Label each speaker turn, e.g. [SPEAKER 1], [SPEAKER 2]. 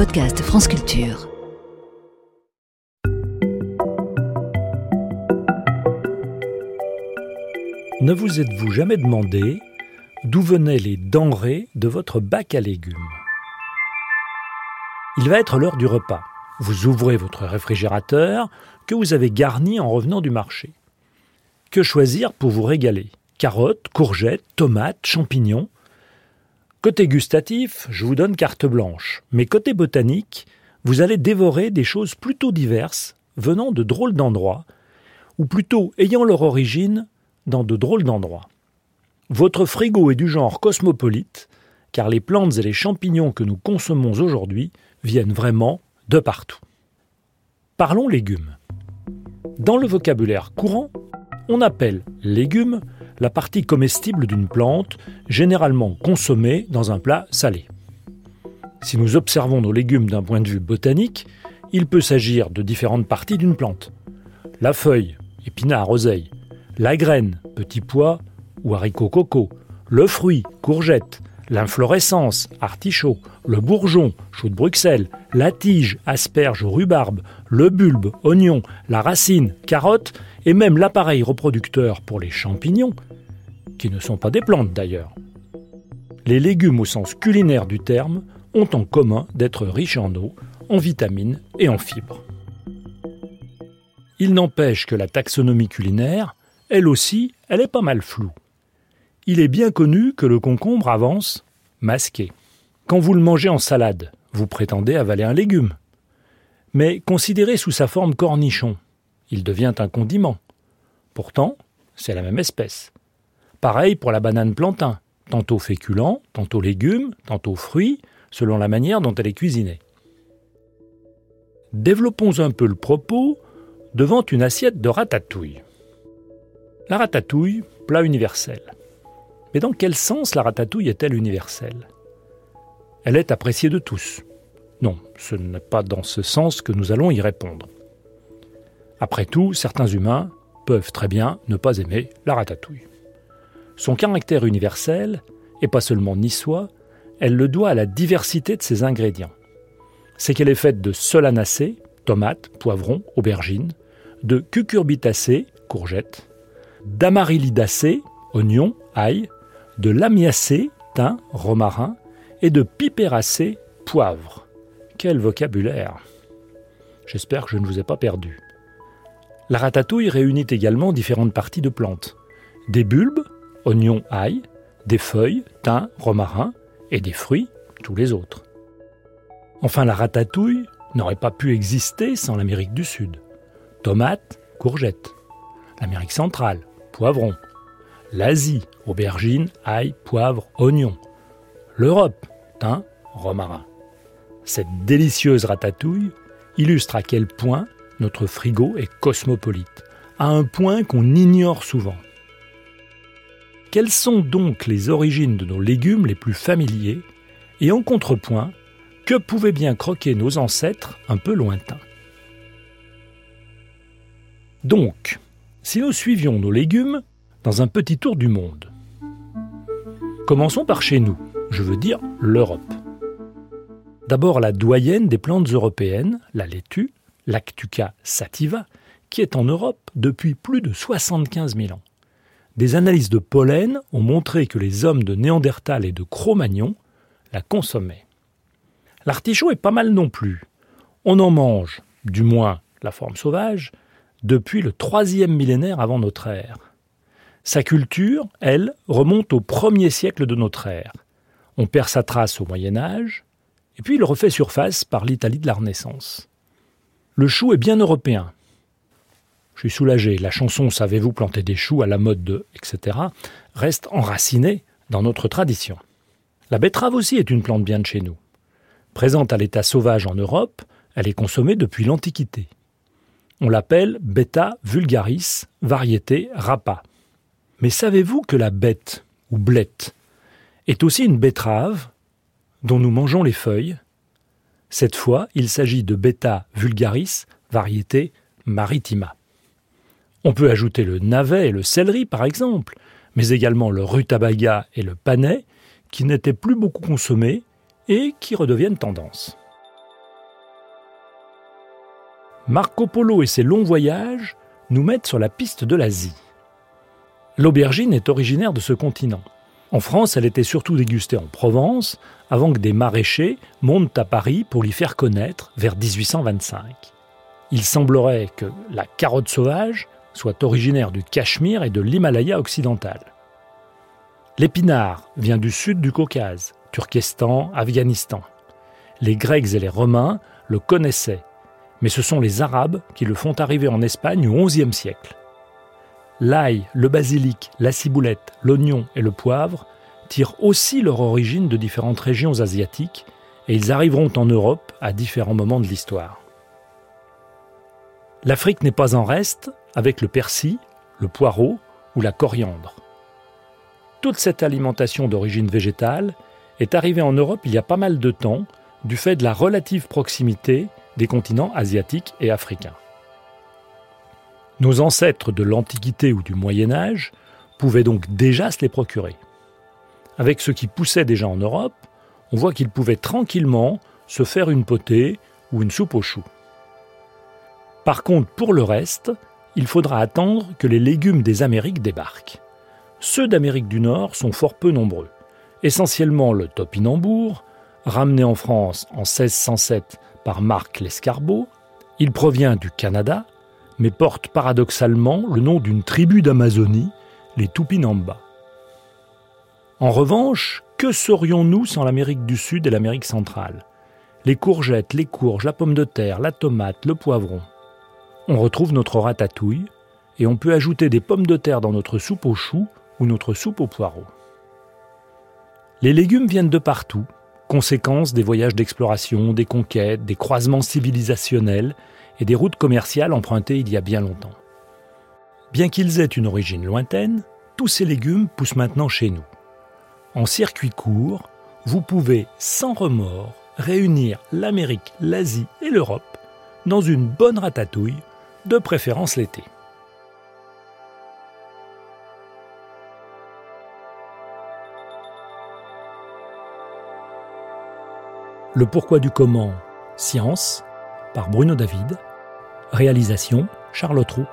[SPEAKER 1] podcast France Culture.
[SPEAKER 2] Ne vous êtes-vous jamais demandé d'où venaient les denrées de votre bac à légumes? Il va être l'heure du repas. Vous ouvrez votre réfrigérateur que vous avez garni en revenant du marché. Que choisir pour vous régaler? Carottes, courgettes, tomates, champignons? Côté gustatif, je vous donne carte blanche, mais côté botanique, vous allez dévorer des choses plutôt diverses, venant de drôles d'endroits, ou plutôt ayant leur origine dans de drôles d'endroits. Votre frigo est du genre cosmopolite, car les plantes et les champignons que nous consommons aujourd'hui viennent vraiment de partout. Parlons légumes. Dans le vocabulaire courant, on appelle légumes la partie comestible d'une plante, généralement consommée dans un plat salé. Si nous observons nos légumes d'un point de vue botanique, il peut s'agir de différentes parties d'une plante. La feuille, épinard, oseille, la graine, petit pois ou haricot coco, le fruit, courgette, l'inflorescence, artichaut, le bourgeon, chou de Bruxelles, la tige, asperge ou rhubarbe, le bulbe, oignon, la racine, carotte et même l'appareil reproducteur pour les champignons, qui ne sont pas des plantes d'ailleurs. Les légumes au sens culinaire du terme ont en commun d'être riches en eau, en vitamines et en fibres. Il n'empêche que la taxonomie culinaire, elle aussi, elle est pas mal floue. Il est bien connu que le concombre avance masqué. Quand vous le mangez en salade, vous prétendez avaler un légume. Mais considéré sous sa forme cornichon, il devient un condiment. Pourtant, c'est la même espèce. Pareil pour la banane plantain, tantôt féculent, tantôt légume, tantôt fruit, selon la manière dont elle est cuisinée. Développons un peu le propos devant une assiette de ratatouille. La ratatouille, plat universel. Mais dans quel sens la ratatouille est-elle universelle? Elle est appréciée de tous. Non, ce n'est pas dans ce sens que nous allons y répondre. Après tout, certains humains peuvent très bien ne pas aimer la ratatouille. Son caractère universel, et pas seulement niçois, elle le doit à la diversité de ses ingrédients. C'est qu'elle est faite de solanacées, tomates, poivrons, aubergines, de cucurbitacées, courgettes, d'amarylidacées, oignons, ail, de lamiacées, thym, romarin, et de piperacées, poivre. Quel vocabulaire J'espère que je ne vous ai pas perdu. La ratatouille réunit également différentes parties de plantes. Des bulbes, oignons, ail, des feuilles, thym, romarin, et des fruits, tous les autres. Enfin, la ratatouille n'aurait pas pu exister sans l'Amérique du Sud. Tomates, courgettes. L'Amérique centrale, poivrons. L'Asie, aubergines, ail, poivre, oignons. L'Europe, thym, romarin. Cette délicieuse ratatouille illustre à quel point notre frigo est cosmopolite, à un point qu'on ignore souvent. Quelles sont donc les origines de nos légumes les plus familiers Et en contrepoint, que pouvaient bien croquer nos ancêtres un peu lointains? Donc, si nous suivions nos légumes dans un petit tour du monde, commençons par chez nous, je veux dire l'Europe. D'abord la doyenne des plantes européennes, la laitue, Lactuca sativa, qui est en Europe depuis plus de 75 000 ans. Des analyses de pollen ont montré que les hommes de Néandertal et de Cro-Magnon la consommaient. L'artichaut est pas mal non plus. On en mange, du moins la forme sauvage, depuis le troisième millénaire avant notre ère. Sa culture, elle, remonte au premier siècle de notre ère. On perd sa trace au Moyen Âge, et puis il refait surface par l'Italie de la Renaissance. Le chou est bien européen. Je suis soulagé. La chanson Savez-vous planter des choux à la mode de etc. reste enracinée dans notre tradition. La betterave aussi est une plante bien de chez nous. Présente à l'état sauvage en Europe, elle est consommée depuis l'Antiquité. On l'appelle Beta vulgaris, variété rapa. Mais savez-vous que la bête, ou blette, est aussi une betterave dont nous mangeons les feuilles? Cette fois, il s'agit de Beta vulgaris, variété maritima. On peut ajouter le navet et le céleri, par exemple, mais également le rutabaga et le panais, qui n'étaient plus beaucoup consommés et qui redeviennent tendance. Marco Polo et ses longs voyages nous mettent sur la piste de l'Asie. L'aubergine est originaire de ce continent. En France, elle était surtout dégustée en Provence, avant que des maraîchers montent à Paris pour l'y faire connaître vers 1825. Il semblerait que la carotte sauvage soit originaire du Cachemire et de l'Himalaya occidental. L'épinard vient du sud du Caucase, Turkestan, Afghanistan. Les Grecs et les Romains le connaissaient, mais ce sont les Arabes qui le font arriver en Espagne au XIe siècle. L'ail, le basilic, la ciboulette, l'oignon et le poivre tirent aussi leur origine de différentes régions asiatiques et ils arriveront en Europe à différents moments de l'histoire. L'Afrique n'est pas en reste avec le persil, le poireau ou la coriandre. Toute cette alimentation d'origine végétale est arrivée en Europe il y a pas mal de temps du fait de la relative proximité des continents asiatiques et africains. Nos ancêtres de l'Antiquité ou du Moyen Âge pouvaient donc déjà se les procurer. Avec ce qui poussait déjà en Europe, on voit qu'ils pouvaient tranquillement se faire une potée ou une soupe aux choux. Par contre, pour le reste, il faudra attendre que les légumes des Amériques débarquent. Ceux d'Amérique du Nord sont fort peu nombreux. Essentiellement le topinambour, ramené en France en 1607 par Marc Lescarbot, il provient du Canada, mais porte paradoxalement le nom d'une tribu d'Amazonie, les Tupinamba. En revanche, que serions-nous sans l'Amérique du Sud et l'Amérique centrale? Les courgettes, les courges, la pomme de terre, la tomate, le poivron. On retrouve notre ratatouille et on peut ajouter des pommes de terre dans notre soupe aux choux ou notre soupe aux poireaux. Les légumes viennent de partout, conséquence des voyages d'exploration, des conquêtes, des croisements civilisationnels et des routes commerciales empruntées il y a bien longtemps. Bien qu'ils aient une origine lointaine, tous ces légumes poussent maintenant chez nous. En circuit court, vous pouvez sans remords réunir l'Amérique, l'Asie et l'Europe dans une bonne ratatouille, de préférence l'été. Le pourquoi du comment, science, par Bruno David. Réalisation, Charlotte Roux.